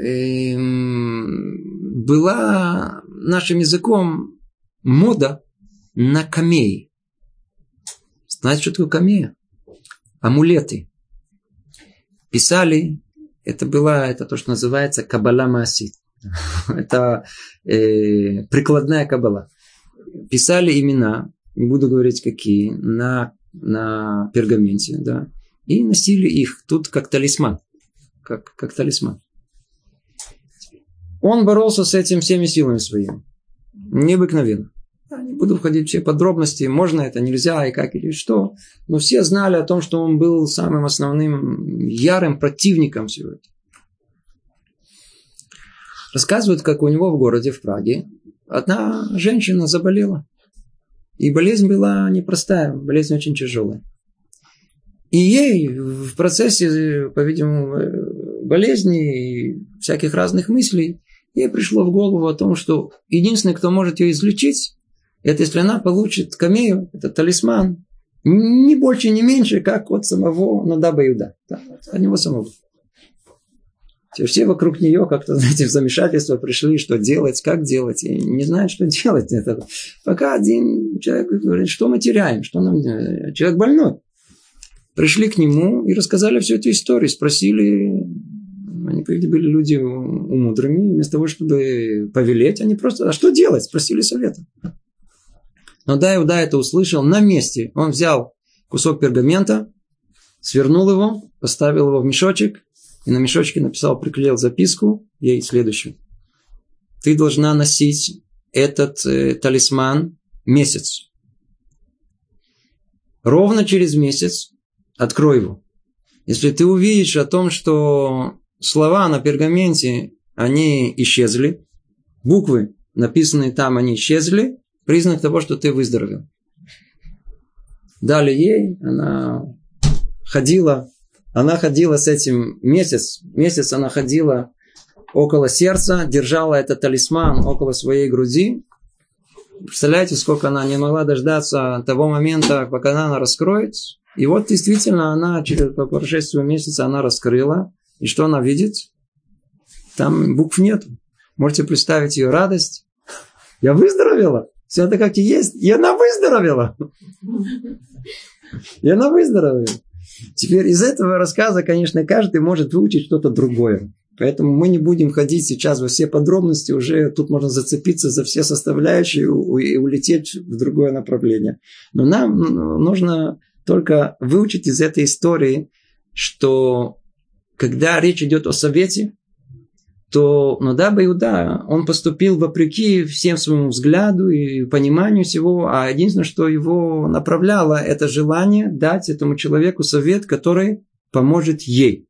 эм, была нашим языком мода на камеи. Знаете, что такое камея? Амулеты. Писали, это было, это то, что называется кабала маасит. Это э, прикладная кабала. Писали имена, не буду говорить какие, на, на пергаменте, да, и носили их тут как талисман. Как, как талисман. Он боролся с этим всеми силами своими. Необыкновенно. Я не буду входить в все подробности, можно это, нельзя, и как, или что. Но все знали о том, что он был самым основным, ярым противником всего этого. Рассказывают, как у него в городе, в Праге, одна женщина заболела. И болезнь была непростая, болезнь очень тяжелая. И ей в процессе, по-видимому, болезни и всяких разных мыслей, ей пришло в голову о том, что единственный, кто может ее излечить, это если она получит камею, это талисман, не больше, не меньше, как от самого Надаба Иуда. Да, от него самого. Все вокруг нее как-то, знаете, в замешательство пришли, что делать, как делать, и не знают, что делать. Это. Пока один человек говорит, что мы теряем, что нам Человек больной. пришли к нему и рассказали всю эту историю, спросили, они были люди умудрыми, вместо того, чтобы повелеть, они просто, а что делать? Спросили совета. Но да, Иуда это услышал на месте. Он взял кусок пергамента, свернул его, поставил его в мешочек, и на мешочке написал, приклеил записку ей следующую. Ты должна носить этот э, талисман месяц. Ровно через месяц открой его. Если ты увидишь о том, что слова на пергаменте, они исчезли, буквы, написанные там, они исчезли, признак того, что ты выздоровел. Дали ей, она ходила, она ходила с этим месяц, месяц она ходила около сердца, держала этот талисман около своей груди. Представляете, сколько она не могла дождаться того момента, пока она раскроет. И вот действительно она через, по прошествию месяца она раскрыла. И что она видит? Там букв нет. Можете представить ее радость. Я выздоровела. Все это как и есть. И она выздоровела. И она выздоровела. Теперь из этого рассказа, конечно, каждый может выучить что-то другое. Поэтому мы не будем ходить сейчас во все подробности, уже тут можно зацепиться за все составляющие и улететь в другое направление. Но нам нужно только выучить из этой истории, что когда речь идет о совете, то Нодаб Иуда, он поступил вопреки всем своему взгляду и пониманию всего, а единственное, что его направляло, это желание дать этому человеку совет, который поможет ей.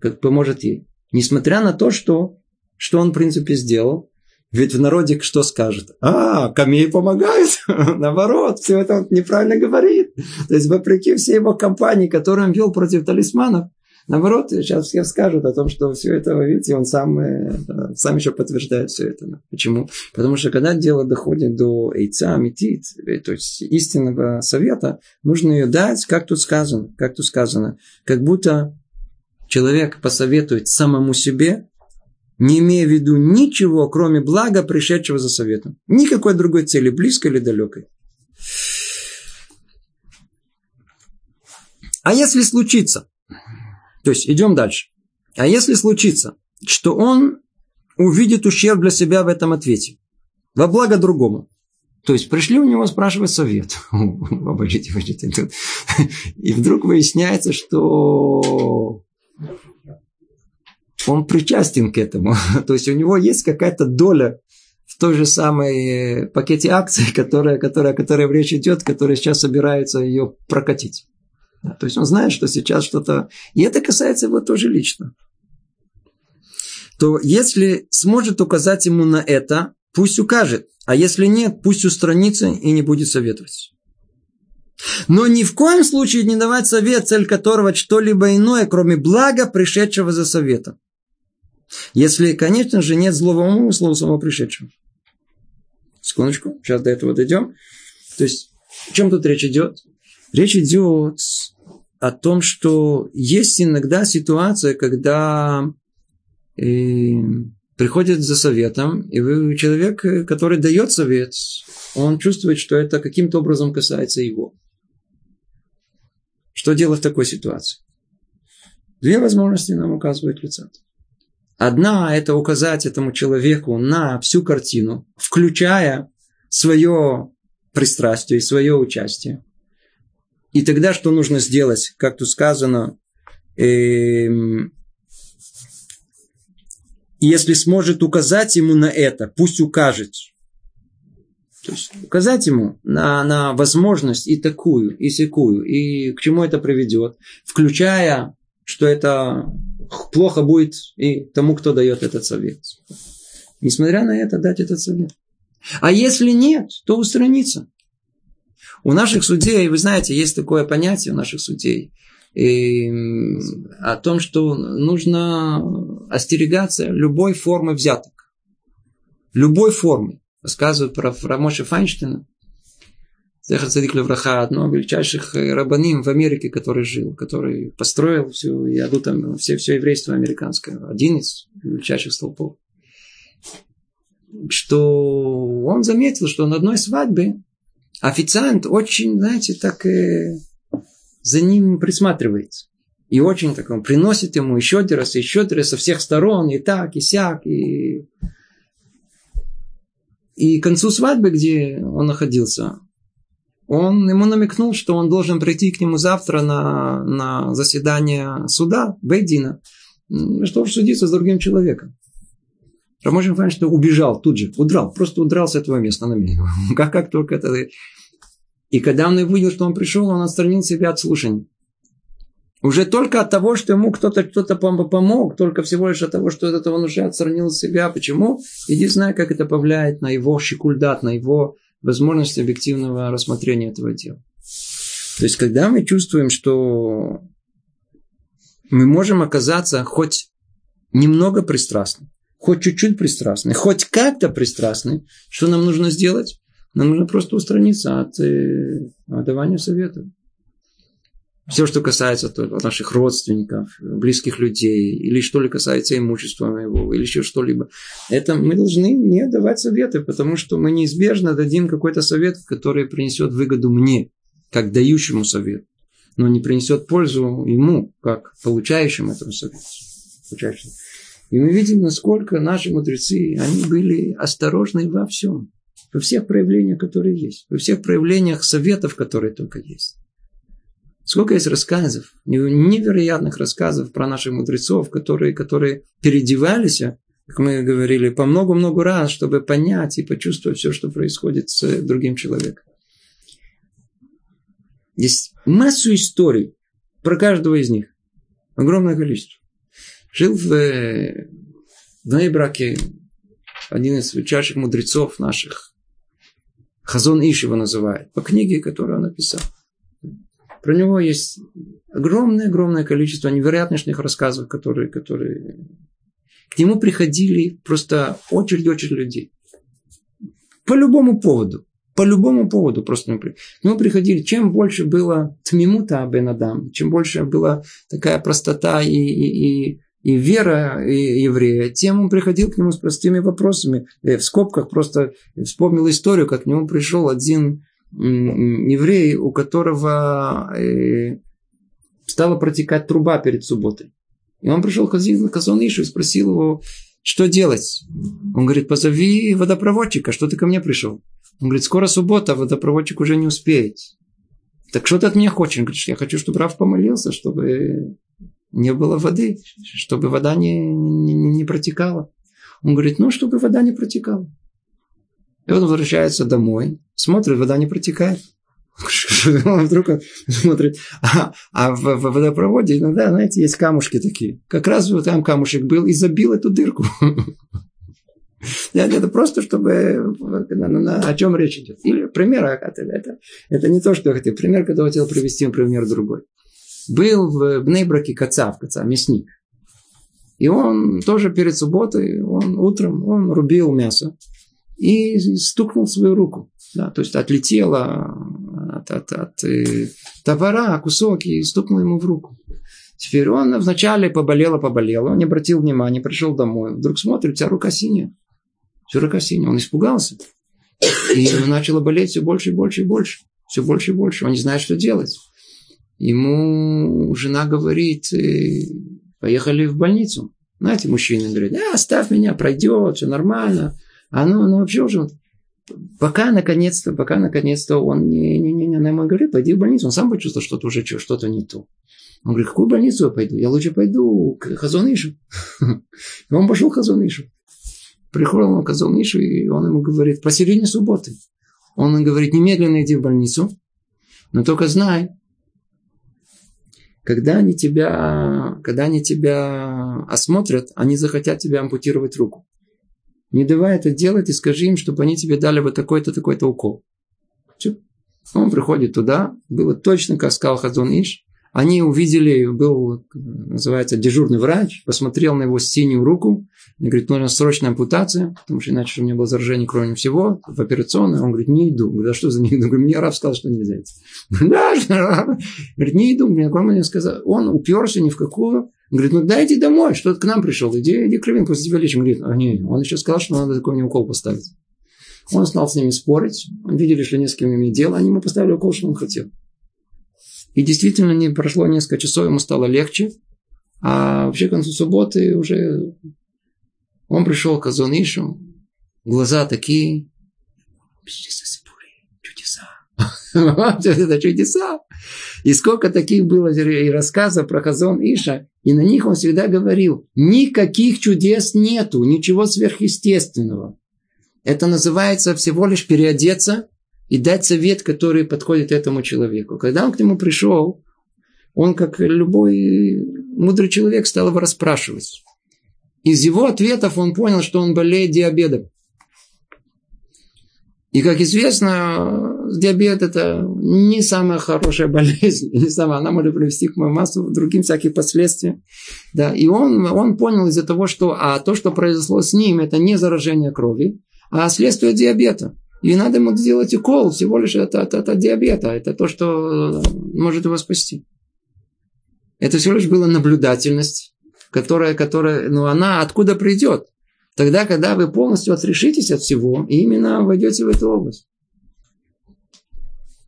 Как поможет ей. Несмотря на то, что, что он, в принципе, сделал. Ведь в народе что скажет? А, Камей помогает. Наоборот, все это он неправильно говорит. То есть, вопреки всей его кампании, которую он вел против талисманов, Наоборот, сейчас все скажут о том, что все это, видите, он сам, э, сам еще подтверждает все это. Почему? Потому что когда дело доходит до яйца, метит, э, то есть истинного совета, нужно ее дать, как тут сказано, как тут сказано, как будто человек посоветует самому себе, не имея в виду ничего, кроме блага, пришедшего за советом. Никакой другой цели, близкой или далекой. А если случится, то есть идем дальше. А если случится, что он увидит ущерб для себя в этом ответе, во благо другому, то есть пришли у него спрашивать совет. Обождите, обождите. И вдруг выясняется, что он причастен к этому. То есть у него есть какая-то доля в той же самой пакете акций, которая, которая, которая в речь идет, которая сейчас собирается ее прокатить. Да, то есть он знает, что сейчас что-то... И это касается его тоже лично. То если сможет указать ему на это, пусть укажет. А если нет, пусть устранится и не будет советовать. Но ни в коем случае не давать совет, цель которого что-либо иное, кроме блага, пришедшего за советом. Если, конечно же, нет злого умысла у самого пришедшего. Секундочку, сейчас до этого дойдем. То есть, о чем тут речь идет? Речь идет о том, что есть иногда ситуация, когда э, приходит за советом, и вы, человек, который дает совет, он чувствует, что это каким-то образом касается его. Что делать в такой ситуации? Две возможности нам указывает лица. Одна – это указать этому человеку на всю картину, включая свое пристрастие и свое участие. И тогда что нужно сделать? Как тут сказано, эм, если сможет указать ему на это, пусть укажет. То есть указать ему на, на возможность и такую, и секую, и к чему это приведет, включая, что это плохо будет и тому, кто дает этот совет. Несмотря на это, дать этот совет. А если нет, то устраниться. У наших судей, вы знаете, есть такое понятие у наших судей, и, о том, что нужно остерегаться любой формы взяток. Любой формы. Рассказывают про Рамоша Файнштейна, Цадик Левраха, одного величайших рабаним в Америке, который жил, который построил всю яду там, все, все еврейство американское. Один из величайших столпов. Что он заметил, что на одной свадьбе официант очень, знаете, так э, за ним присматривается. И очень так он приносит ему еще один раз, еще один раз со всех сторон, и так, и сяк, и... И к концу свадьбы, где он находился, он ему намекнул, что он должен прийти к нему завтра на, на заседание суда, Бейдина, чтобы судиться с другим человеком. Раможин Файн, что убежал тут же, удрал, просто удрал с этого места на меня. Как, как только это... И когда он увидел, что он пришел, он отстранил себя от слушания. Уже только от того, что ему кто-то кто-то помог, только всего лишь от того, что от этого он уже отстранил себя. Почему? Иди знай, как это повлияет на его шикульдат, на его возможность объективного рассмотрения этого дела. То есть, когда мы чувствуем, что мы можем оказаться хоть немного пристрастны, хоть чуть-чуть пристрастны, хоть как-то пристрастны, что нам нужно сделать? Нам нужно просто устраниться от, э, от давания советов. Все, что касается наших родственников, близких людей, или что ли касается имущества моего, или еще что-либо, это мы должны не давать советы, потому что мы неизбежно дадим какой-то совет, который принесет выгоду мне, как дающему совет, но не принесет пользу ему, как получающему этому совету. И мы видим, насколько наши мудрецы, они были осторожны во всем, во всех проявлениях, которые есть, во всех проявлениях советов, которые только есть. Сколько есть рассказов, невероятных рассказов про наших мудрецов, которые, которые переодевались, как мы говорили, по много-много раз, чтобы понять и почувствовать все, что происходит с другим человеком. Есть массу историй про каждого из них. Огромное количество. Жил в, в Нейбраке один из величайших мудрецов наших. Хазон Иш его называют. По книге, которую он написал. Про него есть огромное-огромное количество невероятных рассказов, которые, которые... К нему приходили просто очередь-очередь людей. По любому поводу. По любому поводу просто. К нему приходили, чем больше было тмимута Бенадам, чем больше была такая простота и, и, и, и вера еврея, тем он приходил к нему с простыми вопросами. Я в скобках просто вспомнил историю, как к нему пришел один еврей, у которого э, стала протекать труба перед субботой. И он пришел к Хазон Ишу и спросил его, что делать? Он говорит, позови водопроводчика, что ты ко мне пришел? Он говорит, скоро суббота, водопроводчик уже не успеет. Так что ты от меня хочешь? Он говорит, я хочу, чтобы Раф помолился, чтобы не было воды, чтобы вода не, не, не протекала. Он говорит, ну, чтобы вода не протекала. И он возвращается домой, смотрит, вода не протекает. Он вдруг смотрит, а, а в, в водопроводе иногда, знаете, есть камушки такие. Как раз вот там камушек был и забил эту дырку. Это просто, чтобы о чем речь идет. Или пример, а, это, это, это не то, что я хотел. Пример, когда хотел привести, пример другой. Был в Бнейбраке Кацав, Кацав, мясник. И он тоже перед субботой, он утром, он рубил мясо и стукнул свою руку. Да, то есть отлетела от, от, от э, товара кусок и стукнул ему в руку. Теперь он вначале поболело, поболело, он не обратил внимания, пришел домой, вдруг смотрит, вся рука синяя. Вся рука синяя. Он испугался. И начало болеть все больше и больше и больше. Все больше и больше. Он не знает, что делать. Ему жена говорит, «Э, поехали в больницу. Знаете, мужчины говорят, а, оставь меня, пройдет, все нормально. А ну, ну вообще уже пока наконец-то, пока наконец-то он не, не, не, не, она ему говорит, пойди в больницу. Он сам почувствовал, что-то уже что-то не то. Он говорит, в какую больницу я пойду? Я лучше пойду к Хазонишу. И он пошел к Хазонишу. Приходил он к Хазонишу, и он ему говорит, посередине субботы. Он говорит, немедленно иди в больницу, но только знай, когда они тебя, когда они тебя осмотрят, они захотят тебя ампутировать руку. Не давай это делать и скажи им, чтобы они тебе дали вот такой-то, такой-то укол. Он приходит туда, было точно, как сказал Хазон Иш. Они увидели, был, называется, дежурный врач, посмотрел на его синюю руку, и говорит, нужна срочная ампутация, потому что иначе у меня было заражение крови всего, в операционной. Он говорит, не иду. Говорит, а что за не иду? Говорит, мне раб сказал, что нельзя идти. Да, говорит, не иду. Мне мне сказал. Он уперся ни в какую. Он говорит, ну дайте домой, что ты к нам пришел, иди, иди кровин, после тебя лечим. Говорит, а не, он еще сказал, что надо такой мне укол поставить. Он стал с ними спорить, видели, что не с кем имеет дело, они ему поставили укол, что он хотел. И действительно, не прошло несколько часов, ему стало легче. А вообще к концу субботы уже он пришел к Азонишу, глаза такие, чудеса. Это чудеса. И сколько таких было и рассказов про Хазон Иша, и на них он всегда говорил, никаких чудес нету, ничего сверхъестественного. Это называется всего лишь переодеться и дать совет, который подходит этому человеку. Когда он к нему пришел, он, как любой мудрый человек, стал его расспрашивать. Из его ответов он понял, что он болеет диабетом. И, как известно, диабет это не самая хорошая болезнь, не самая, она может привести к массу другим всяких последствиям. Да, и он, он понял из-за того, что а то, что произошло с ним, это не заражение крови, а следствие диабета. И надо ему сделать укол, всего лишь это, это, это диабета, это то, что может его спасти. Это всего лишь была наблюдательность, которая, которая, ну она откуда придет? Тогда, когда вы полностью отрешитесь от всего, и именно войдете в эту область.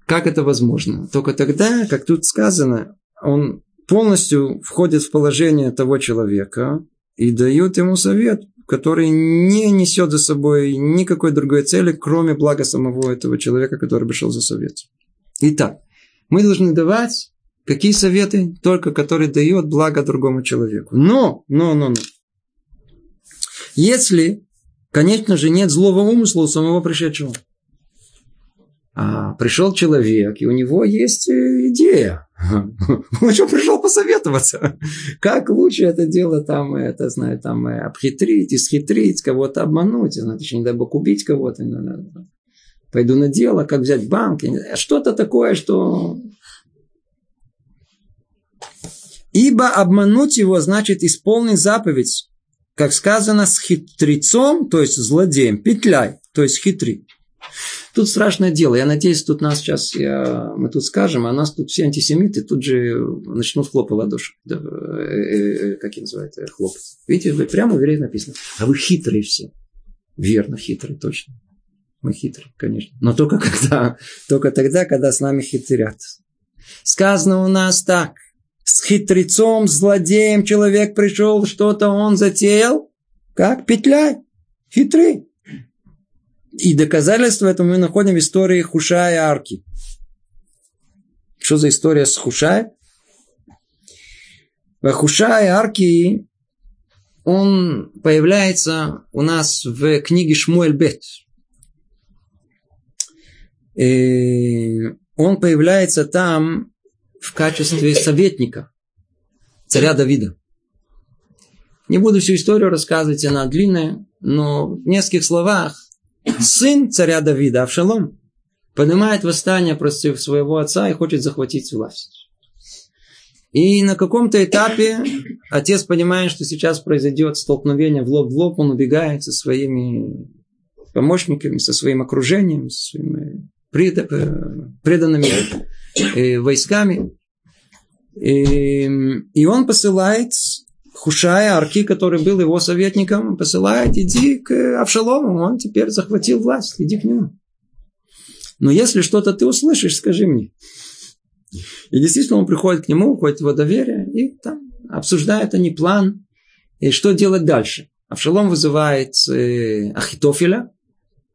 Как это возможно? Только тогда, как тут сказано, он полностью входит в положение того человека и дает ему совет, который не несет за собой никакой другой цели, кроме блага самого этого человека, который пришел за совет. Итак, мы должны давать какие советы? Только который дает благо другому человеку. Но, но, но, но. Если, конечно же, нет злого умысла у самого пришедшего. А пришел человек, и у него есть э, идея. Он что пришел посоветоваться? Как лучше это дело там, это, знаю, там, э, обхитрить, исхитрить, кого-то обмануть, точнее, не дай бог убить кого-то. Пойду на дело, как взять банк. Что-то такое, что... Ибо обмануть его значит исполнить заповедь, как сказано, с хитрецом, то есть злодеем, петляй, то есть хитри. Тут страшное дело. Я надеюсь, тут нас сейчас, я, мы тут скажем, а нас тут все антисемиты тут же начнут хлопать ладоши. Да, э, э, э, как их называют? Хлопать. Видите, прямо в написано. А вы хитрые все. Верно, хитрые, точно. Мы хитрые, конечно. Но только когда, только тогда, когда с нами хитрят. Сказано у нас так. С хитрецом, злодеем человек пришел, что-то он затеял. Как? Петляй. Хитрый. И доказательство этому мы находим в истории Хушая Арки. Что за история с Хушая? Хушая и Арки он появляется у нас в книге Шмуэль Бет. И он появляется там в качестве советника царя Давида. Не буду всю историю рассказывать, она длинная, но в нескольких словах сын царя Давида, Авшалом, поднимает восстание против своего отца и хочет захватить власть. И на каком-то этапе отец понимает, что сейчас произойдет столкновение в лоб в лоб, он убегает со своими помощниками, со своим окружением, со своими преданными э, войсками. И, и он посылает Хушая, Арки, который был его советником, посылает, иди к Авшалому, он теперь захватил власть, иди к нему. Но если что-то ты услышишь, скажи мне. И действительно он приходит к нему, уходит его доверие, и там обсуждают они план, и что делать дальше. Авшалом вызывает э, Ахитофеля.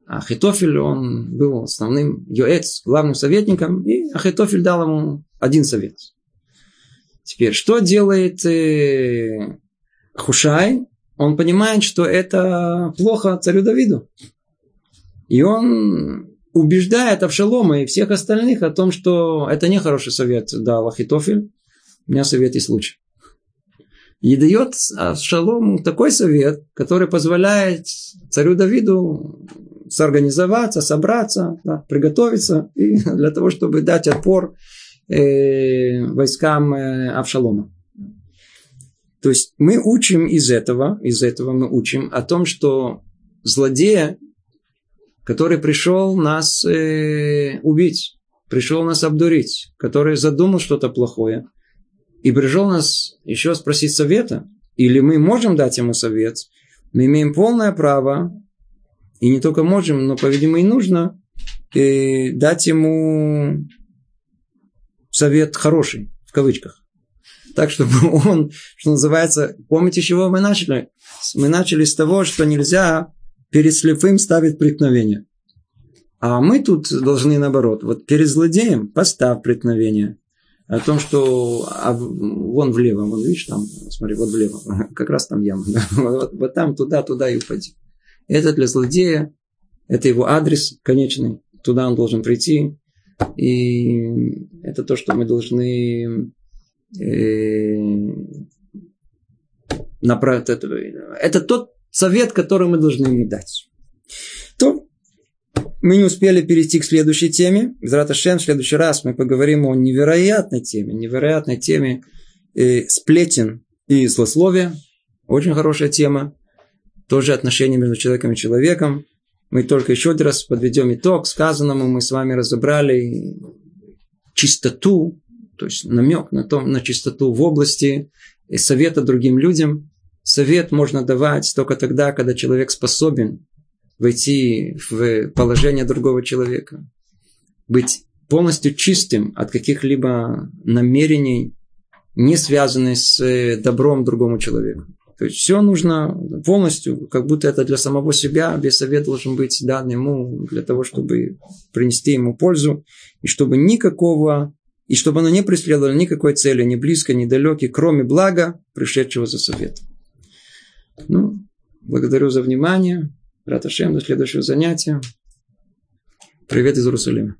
Ахитофель, он был основным юэц, главным советником, и Ахитофель дал ему один совет – Теперь, что делает э, Хушай? Он понимает, что это плохо царю Давиду. И он убеждает Авшалома и всех остальных о том, что это не хороший совет дал Ахитофель. У меня совет есть лучше. И дает Авшалому такой совет, который позволяет царю Давиду соорганизоваться, собраться, да, приготовиться и для того, чтобы дать отпор э, войскам э, Авшалома. То есть мы учим из этого, из этого мы учим о том, что злодея, который пришел нас э, убить, пришел нас обдурить, который задумал что-то плохое, и пришел нас еще спросить совета, или мы можем дать ему совет, мы имеем полное право, и не только можем, но, по-видимому, и нужно э, дать ему совет хороший, в кавычках. Так, чтобы он, что называется, помните, с чего мы начали? Мы начали с того, что нельзя перед слепым ставить преткновение. А мы тут должны наоборот. Вот перед злодеем поставь преткновение. О том, что а вон влево, вон видишь там, смотри, вот влево, как раз там яма. Да? Вот, вот там, туда, туда и упади. Это для злодея, это его адрес конечный, туда он должен прийти. И это то, что мы должны э, направить. Это, это тот совет, который мы должны ему дать. То мы не успели перейти к следующей теме. Шем, в следующий раз мы поговорим о невероятной теме, невероятной теме э, сплетен и злословия. Очень хорошая тема. Тоже отношения между человеком и человеком. Мы только еще один раз подведем итог сказанному. Мы с вами разобрали чистоту, то есть намек на, том, на чистоту в области совета другим людям. Совет можно давать только тогда, когда человек способен войти в положение другого человека, быть полностью чистым от каких-либо намерений, не связанных с добром другому человеку. То есть все нужно полностью, как будто это для самого себя, весь совет должен быть дан ему для того, чтобы принести ему пользу, и чтобы никакого, и чтобы оно не преследовало никакой цели, ни близко, ни далеки, кроме блага, пришедшего за совет. Ну, благодарю за внимание. Раташем, до следующего занятия. Привет из Иерусалима.